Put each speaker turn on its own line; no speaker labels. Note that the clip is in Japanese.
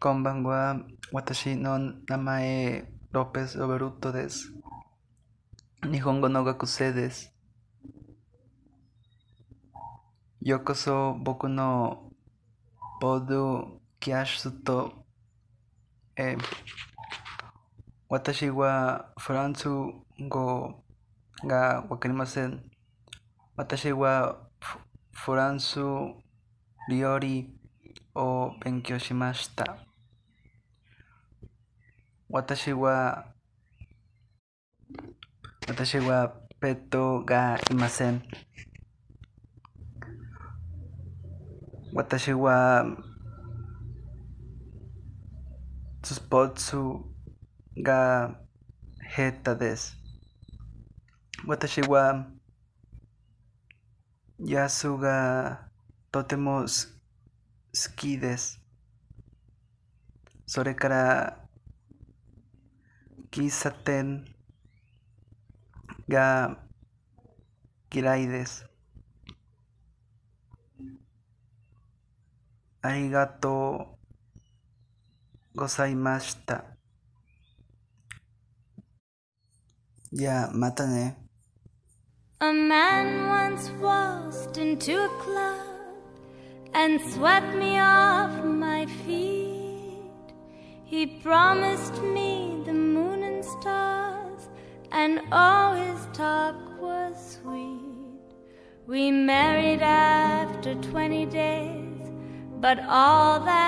こんばんは。私の名前、ロペス・ロベルトです。日本語の学生です。ようこそ僕のポッドキャストへ。私はフランス語がわかりません。私はフランス料理を勉強しました。私は私はペットがいません。私はスポーツが下手です。私は野球がとてもす好きです。それから喫茶店が嫌いです。ありがとうございました。じゃあ、またね。
A man once waltzed into a club and swept me off my feet. He promised me stars, and all his talk was sweet. We married after 20 days, but all that